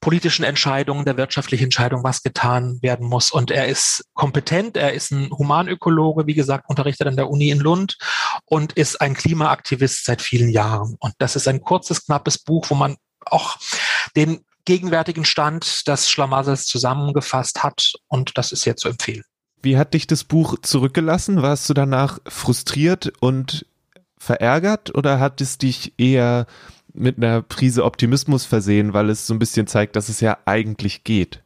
politischen Entscheidungen, der wirtschaftlichen Entscheidungen, was getan werden muss. Und er ist kompetent, er ist ein Humanökologe, wie gesagt, unterrichtet an der Uni in Lund und ist ein Klimaaktivist seit vielen Jahren. Und das ist ein kurzes, knappes Buch, wo man auch den gegenwärtigen Stand des Schlamassels zusammengefasst hat. Und das ist jetzt zu empfehlen. Wie hat dich das Buch zurückgelassen? Warst du danach frustriert und verärgert oder hat es dich eher mit einer Prise Optimismus versehen, weil es so ein bisschen zeigt, dass es ja eigentlich geht?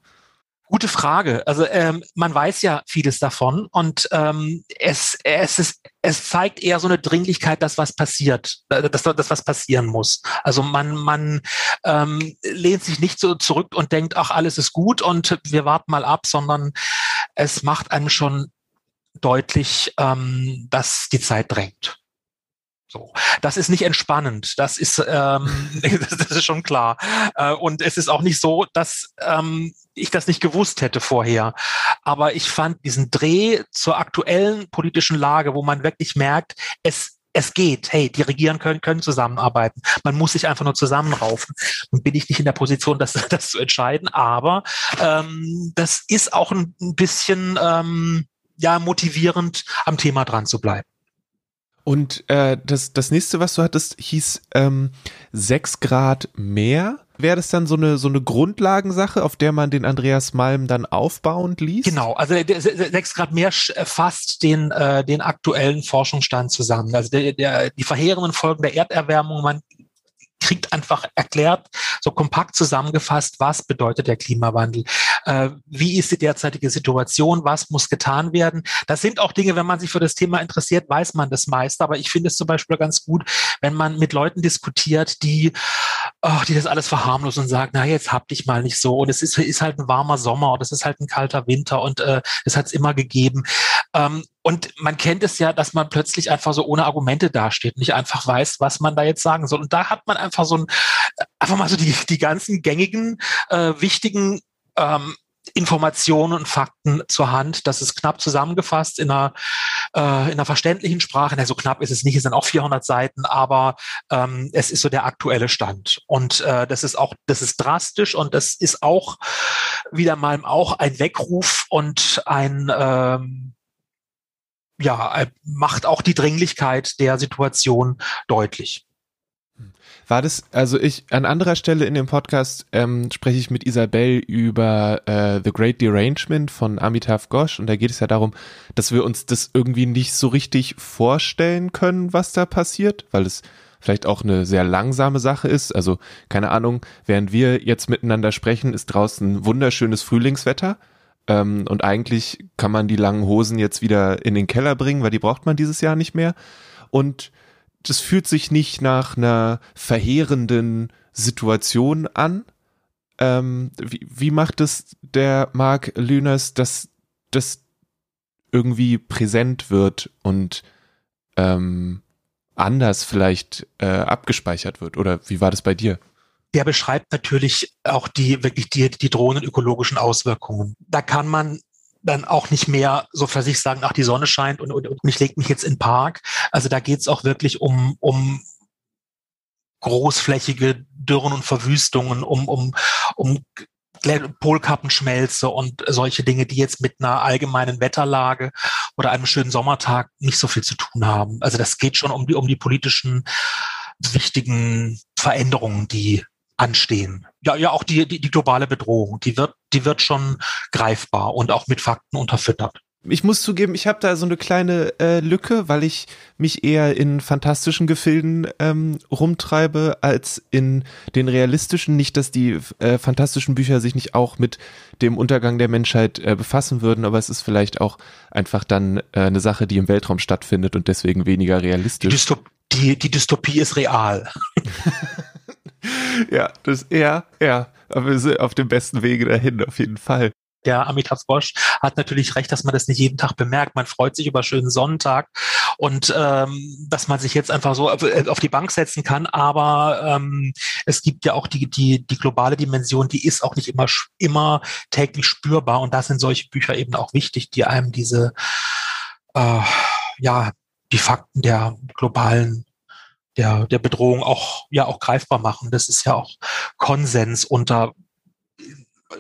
Gute Frage. Also ähm, man weiß ja vieles davon und ähm, es, es, ist, es zeigt eher so eine Dringlichkeit, dass was passiert, äh, dass, dass was passieren muss. Also man, man ähm, lehnt sich nicht so zurück und denkt, ach, alles ist gut und wir warten mal ab, sondern es macht einem schon deutlich, ähm, dass die Zeit drängt. So, das ist nicht entspannend. Das ist, ähm, das ist schon klar. Äh, und es ist auch nicht so, dass ähm, ich das nicht gewusst hätte vorher. Aber ich fand diesen Dreh zur aktuellen politischen Lage, wo man wirklich merkt, es es geht, hey, die Regieren können, können zusammenarbeiten. Man muss sich einfach nur zusammenraufen. Nun bin ich nicht in der Position, das, das zu entscheiden, aber ähm, das ist auch ein, bisschen ähm, ja motivierend, am Thema dran zu bleiben. Und äh, das, das nächste, was du hattest, hieß ähm, 6 Grad mehr. Wäre das dann so eine, so eine Grundlagensache, auf der man den Andreas Malm dann aufbauend liest? Genau, also 6 Grad mehr fasst den, äh, den aktuellen Forschungsstand zusammen. Also der, der, die verheerenden Folgen der Erderwärmung, man kriegt einfach erklärt, so kompakt zusammengefasst, was bedeutet der Klimawandel, äh, wie ist die derzeitige Situation, was muss getan werden. Das sind auch Dinge, wenn man sich für das Thema interessiert, weiß man das meist. Aber ich finde es zum Beispiel ganz gut, wenn man mit Leuten diskutiert, die, oh, die das alles verharmlosen und sagen, na jetzt hab dich mal nicht so und es ist, ist halt ein warmer Sommer und es ist halt ein kalter Winter und äh, es hat es immer gegeben. Ähm, und man kennt es ja, dass man plötzlich einfach so ohne Argumente dasteht, nicht einfach weiß, was man da jetzt sagen soll. Und da hat man einfach so ein, einfach mal so die, die ganzen gängigen, äh, wichtigen ähm, Informationen und Fakten zur Hand. Das ist knapp zusammengefasst in einer, äh, in einer verständlichen Sprache. Na, so knapp ist es nicht, es sind auch 400 Seiten, aber ähm, es ist so der aktuelle Stand. Und äh, das ist auch, das ist drastisch und das ist auch wieder mal auch ein Weckruf und ein ähm, ja, macht auch die Dringlichkeit der Situation deutlich. War das, also ich, an anderer Stelle in dem Podcast ähm, spreche ich mit Isabel über äh, The Great Derangement von Amitav Ghosh und da geht es ja darum, dass wir uns das irgendwie nicht so richtig vorstellen können, was da passiert, weil es vielleicht auch eine sehr langsame Sache ist. Also keine Ahnung, während wir jetzt miteinander sprechen, ist draußen wunderschönes Frühlingswetter. Ähm, und eigentlich kann man die langen Hosen jetzt wieder in den Keller bringen, weil die braucht man dieses Jahr nicht mehr. Und das fühlt sich nicht nach einer verheerenden Situation an. Ähm, wie, wie macht es der Mark Lüners, dass das irgendwie präsent wird und ähm, anders vielleicht äh, abgespeichert wird? Oder wie war das bei dir? Der beschreibt natürlich auch die wirklich die, die drohenden ökologischen Auswirkungen. Da kann man dann auch nicht mehr so für sich sagen, ach, die Sonne scheint und, und, und ich lege mich jetzt in den Park. Also da geht's auch wirklich um, um großflächige Dürren und Verwüstungen, um, um, um Polkappenschmelze und solche Dinge, die jetzt mit einer allgemeinen Wetterlage oder einem schönen Sommertag nicht so viel zu tun haben. Also das geht schon um die, um die politischen wichtigen Veränderungen, die anstehen. Ja, ja, auch die, die, die globale Bedrohung, die wird, die wird schon greifbar und auch mit Fakten unterfüttert. Ich muss zugeben, ich habe da so eine kleine äh, Lücke, weil ich mich eher in fantastischen Gefilden ähm, rumtreibe als in den realistischen. Nicht, dass die äh, fantastischen Bücher sich nicht auch mit dem Untergang der Menschheit äh, befassen würden, aber es ist vielleicht auch einfach dann äh, eine Sache, die im Weltraum stattfindet und deswegen weniger realistisch. Die, Dystop die, die Dystopie ist real. ja, das ja, ja. Aber wir sind auf dem besten Wege dahin, auf jeden Fall der Amitav Bosch hat natürlich recht, dass man das nicht jeden Tag bemerkt. Man freut sich über schönen Sonntag und ähm, dass man sich jetzt einfach so auf die Bank setzen kann. Aber ähm, es gibt ja auch die, die, die globale Dimension, die ist auch nicht immer, immer täglich spürbar. Und da sind solche Bücher eben auch wichtig, die einem diese, äh, ja, die Fakten der globalen der, der Bedrohung auch, ja, auch greifbar machen. Das ist ja auch Konsens unter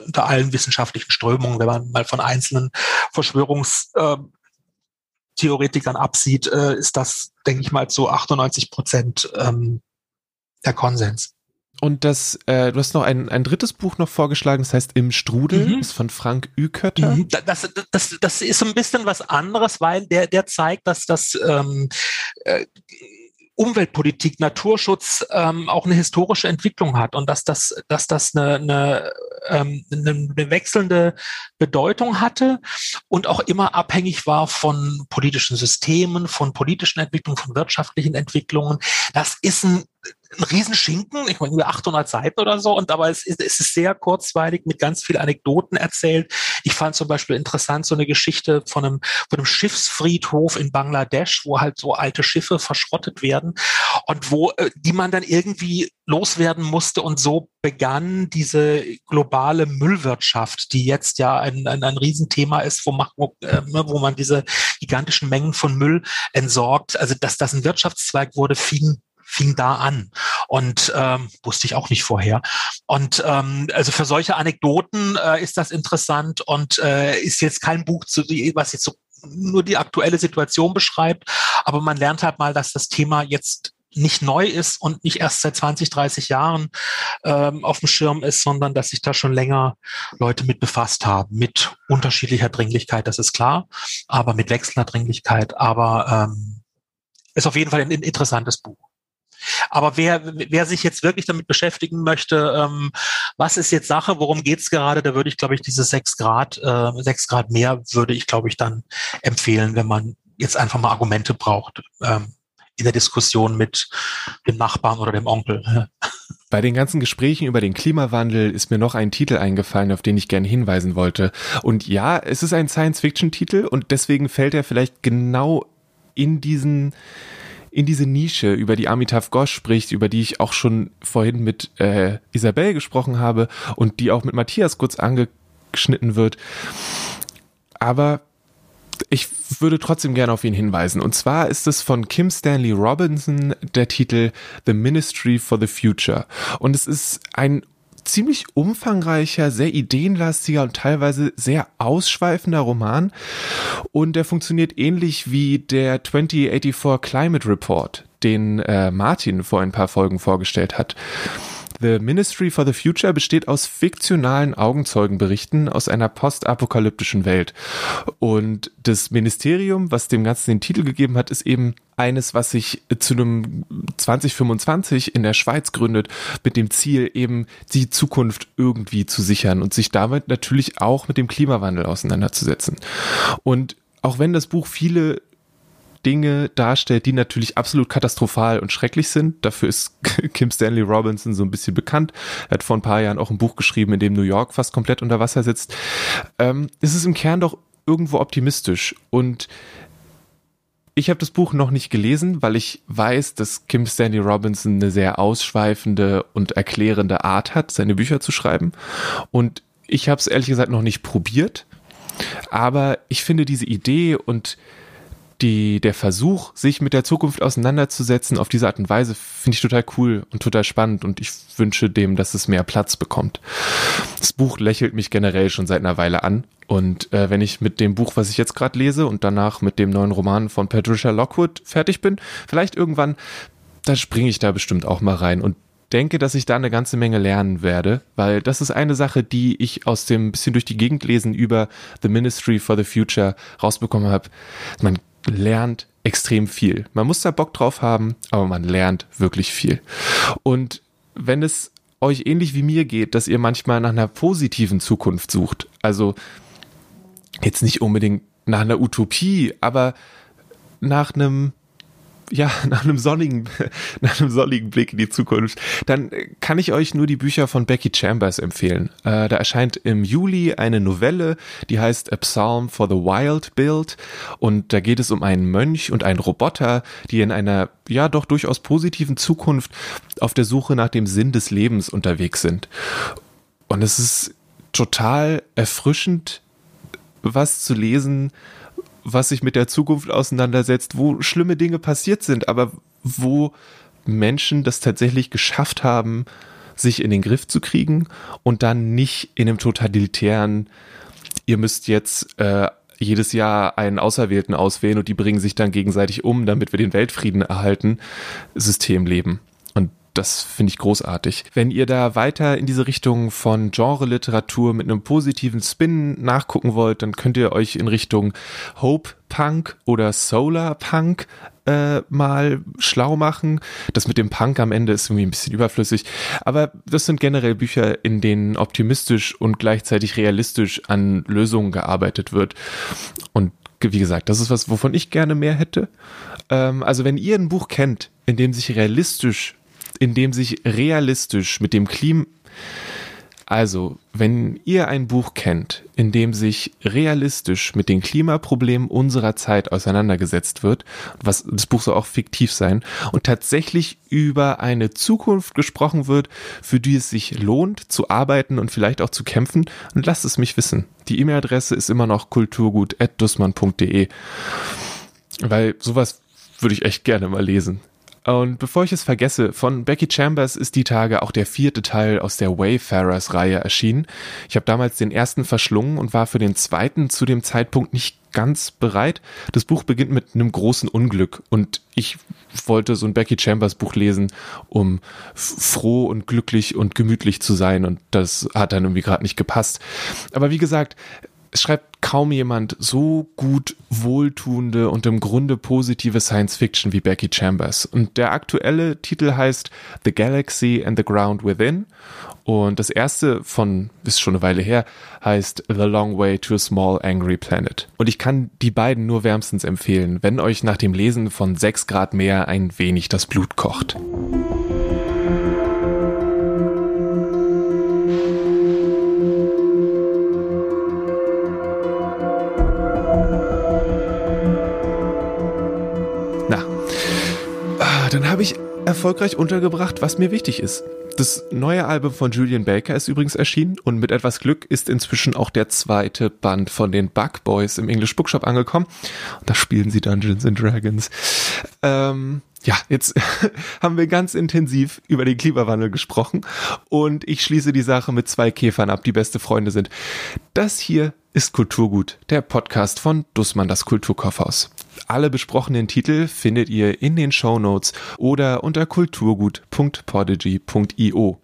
unter allen wissenschaftlichen Strömungen, wenn man mal von einzelnen Verschwörungstheoretikern absieht, äh, ist das, denke ich mal, zu 98 Prozent ähm, der Konsens. Und das, äh, du hast noch ein, ein drittes Buch noch vorgeschlagen, das heißt Im Strudel, mhm. ist von Frank Ükötter. Mhm. Das, das, das ist so ein bisschen was anderes, weil der, der zeigt, dass das ähm, äh, Umweltpolitik, Naturschutz ähm, auch eine historische Entwicklung hat und dass das, dass das eine, eine, ähm, eine wechselnde Bedeutung hatte und auch immer abhängig war von politischen Systemen, von politischen Entwicklungen, von wirtschaftlichen Entwicklungen. Das ist ein ein Riesenschinken, ich meine, über 800 Seiten oder so, und dabei ist, ist es sehr kurzweilig mit ganz vielen Anekdoten erzählt. Ich fand zum Beispiel interessant so eine Geschichte von einem, von einem Schiffsfriedhof in Bangladesch, wo halt so alte Schiffe verschrottet werden und wo, äh, die man dann irgendwie loswerden musste und so begann diese globale Müllwirtschaft, die jetzt ja ein, ein, ein Riesenthema ist, wo, man, wo, äh, wo man diese gigantischen Mengen von Müll entsorgt. Also, dass das ein Wirtschaftszweig wurde, fing fing da an und ähm, wusste ich auch nicht vorher. Und ähm, also für solche Anekdoten äh, ist das interessant und äh, ist jetzt kein Buch, zu, was jetzt so nur die aktuelle Situation beschreibt, aber man lernt halt mal, dass das Thema jetzt nicht neu ist und nicht erst seit 20, 30 Jahren ähm, auf dem Schirm ist, sondern dass sich da schon länger Leute mit befasst haben, mit unterschiedlicher Dringlichkeit, das ist klar, aber mit wechselnder Dringlichkeit, aber ähm, ist auf jeden Fall ein interessantes Buch. Aber wer, wer sich jetzt wirklich damit beschäftigen möchte, ähm, was ist jetzt Sache, worum geht's gerade, da würde ich, glaube ich, diese sechs Grad, äh, sechs Grad mehr würde ich, glaube ich, dann empfehlen, wenn man jetzt einfach mal Argumente braucht. Ähm, in der Diskussion mit dem Nachbarn oder dem Onkel. Bei den ganzen Gesprächen über den Klimawandel ist mir noch ein Titel eingefallen, auf den ich gerne hinweisen wollte. Und ja, es ist ein Science-Fiction-Titel und deswegen fällt er vielleicht genau in diesen in diese Nische, über die Amitav Ghosh spricht, über die ich auch schon vorhin mit äh, Isabel gesprochen habe und die auch mit Matthias kurz angeschnitten wird. Aber ich würde trotzdem gerne auf ihn hinweisen. Und zwar ist es von Kim Stanley Robinson der Titel The Ministry for the Future. Und es ist ein ziemlich umfangreicher, sehr ideenlastiger und teilweise sehr ausschweifender Roman. Und der funktioniert ähnlich wie der 2084 Climate Report, den äh, Martin vor ein paar Folgen vorgestellt hat. The Ministry for the Future besteht aus fiktionalen Augenzeugenberichten aus einer postapokalyptischen Welt. Und das Ministerium, was dem Ganzen den Titel gegeben hat, ist eben eines, was sich zu einem 2025 in der Schweiz gründet, mit dem Ziel eben die Zukunft irgendwie zu sichern und sich damit natürlich auch mit dem Klimawandel auseinanderzusetzen. Und auch wenn das Buch viele Dinge darstellt, die natürlich absolut katastrophal und schrecklich sind. Dafür ist Kim Stanley Robinson so ein bisschen bekannt. Er hat vor ein paar Jahren auch ein Buch geschrieben, in dem New York fast komplett unter Wasser sitzt. Ähm, es ist im Kern doch irgendwo optimistisch und ich habe das Buch noch nicht gelesen, weil ich weiß, dass Kim Stanley Robinson eine sehr ausschweifende und erklärende Art hat, seine Bücher zu schreiben. Und ich habe es ehrlich gesagt noch nicht probiert. Aber ich finde diese Idee und die, der Versuch, sich mit der Zukunft auseinanderzusetzen auf diese Art und Weise, finde ich total cool und total spannend und ich wünsche dem, dass es mehr Platz bekommt. Das Buch lächelt mich generell schon seit einer Weile an und äh, wenn ich mit dem Buch, was ich jetzt gerade lese und danach mit dem neuen Roman von Patricia Lockwood fertig bin, vielleicht irgendwann, da springe ich da bestimmt auch mal rein und denke, dass ich da eine ganze Menge lernen werde, weil das ist eine Sache, die ich aus dem bisschen durch die Gegend lesen über The Ministry for the Future rausbekommen habe. Man lernt extrem viel. Man muss da Bock drauf haben, aber man lernt wirklich viel. Und wenn es euch ähnlich wie mir geht, dass ihr manchmal nach einer positiven Zukunft sucht, also jetzt nicht unbedingt nach einer Utopie, aber nach einem ja, nach einem sonnigen, nach einem sonnigen Blick in die Zukunft, dann kann ich euch nur die Bücher von Becky Chambers empfehlen. Äh, da erscheint im Juli eine Novelle, die heißt A Psalm for the Wild Build und da geht es um einen Mönch und einen Roboter, die in einer, ja, doch durchaus positiven Zukunft auf der Suche nach dem Sinn des Lebens unterwegs sind. Und es ist total erfrischend, was zu lesen, was sich mit der Zukunft auseinandersetzt, wo schlimme Dinge passiert sind, aber wo Menschen das tatsächlich geschafft haben, sich in den Griff zu kriegen und dann nicht in einem totalitären, ihr müsst jetzt äh, jedes Jahr einen Auserwählten auswählen und die bringen sich dann gegenseitig um, damit wir den Weltfrieden erhalten, System leben das finde ich großartig. Wenn ihr da weiter in diese Richtung von Genre-Literatur mit einem positiven Spin nachgucken wollt, dann könnt ihr euch in Richtung Hope Punk oder Solar Punk äh, mal schlau machen. Das mit dem Punk am Ende ist irgendwie ein bisschen überflüssig. Aber das sind generell Bücher, in denen optimistisch und gleichzeitig realistisch an Lösungen gearbeitet wird. Und wie gesagt, das ist was, wovon ich gerne mehr hätte. Ähm, also wenn ihr ein Buch kennt, in dem sich realistisch in dem sich realistisch mit dem Klima also, wenn ihr ein Buch kennt, in dem sich realistisch mit den Klimaproblemen unserer Zeit auseinandergesetzt wird, was das Buch soll auch fiktiv sein, und tatsächlich über eine Zukunft gesprochen wird, für die es sich lohnt zu arbeiten und vielleicht auch zu kämpfen, dann lasst es mich wissen. Die E-Mail-Adresse ist immer noch kulturgut.dussmann.de, weil sowas würde ich echt gerne mal lesen. Und bevor ich es vergesse, von Becky Chambers ist die Tage auch der vierte Teil aus der Wayfarers-Reihe erschienen. Ich habe damals den ersten verschlungen und war für den zweiten zu dem Zeitpunkt nicht ganz bereit. Das Buch beginnt mit einem großen Unglück und ich wollte so ein Becky Chambers Buch lesen, um froh und glücklich und gemütlich zu sein und das hat dann irgendwie gerade nicht gepasst. Aber wie gesagt, es schreibt kaum jemand so gut wohltuende und im Grunde positive Science Fiction wie Becky Chambers. Und der aktuelle Titel heißt The Galaxy and the Ground Within. Und das erste von, ist schon eine Weile her, heißt The Long Way to a Small Angry Planet. Und ich kann die beiden nur wärmstens empfehlen, wenn euch nach dem Lesen von 6 Grad mehr ein wenig das Blut kocht. Dann habe ich erfolgreich untergebracht, was mir wichtig ist. Das neue Album von Julian Baker ist übrigens erschienen und mit etwas Glück ist inzwischen auch der zweite Band von den Bug Boys im English Bookshop angekommen. Und da spielen sie Dungeons and Dragons. Ähm, ja, jetzt haben wir ganz intensiv über den Klimawandel gesprochen und ich schließe die Sache mit zwei Käfern ab, die beste Freunde sind. Das hier ist Kulturgut, der Podcast von Dussmann das Kulturkaufhaus. Alle besprochenen Titel findet ihr in den Show Notes oder unter kulturgut.podigy.io.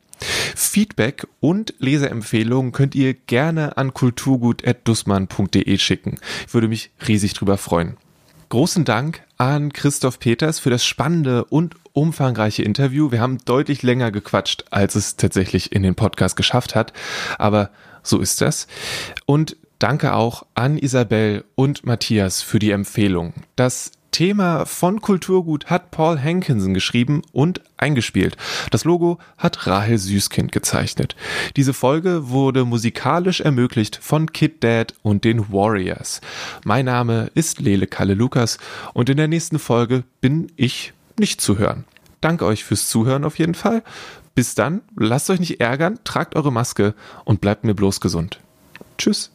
Feedback und Leseempfehlungen könnt ihr gerne an kulturgut.dussmann.de schicken. Ich würde mich riesig drüber freuen. Großen Dank an Christoph Peters für das spannende und umfangreiche Interview. Wir haben deutlich länger gequatscht, als es tatsächlich in den Podcast geschafft hat, aber so ist das. Und Danke auch an Isabel und Matthias für die Empfehlung. Das Thema von Kulturgut hat Paul Hankinson geschrieben und eingespielt. Das Logo hat Rahel Süßkind gezeichnet. Diese Folge wurde musikalisch ermöglicht von Kid Dad und den Warriors. Mein Name ist Lele Kalle Lukas und in der nächsten Folge bin ich nicht zu hören. Danke euch fürs Zuhören auf jeden Fall. Bis dann, lasst euch nicht ärgern, tragt eure Maske und bleibt mir bloß gesund. Tschüss.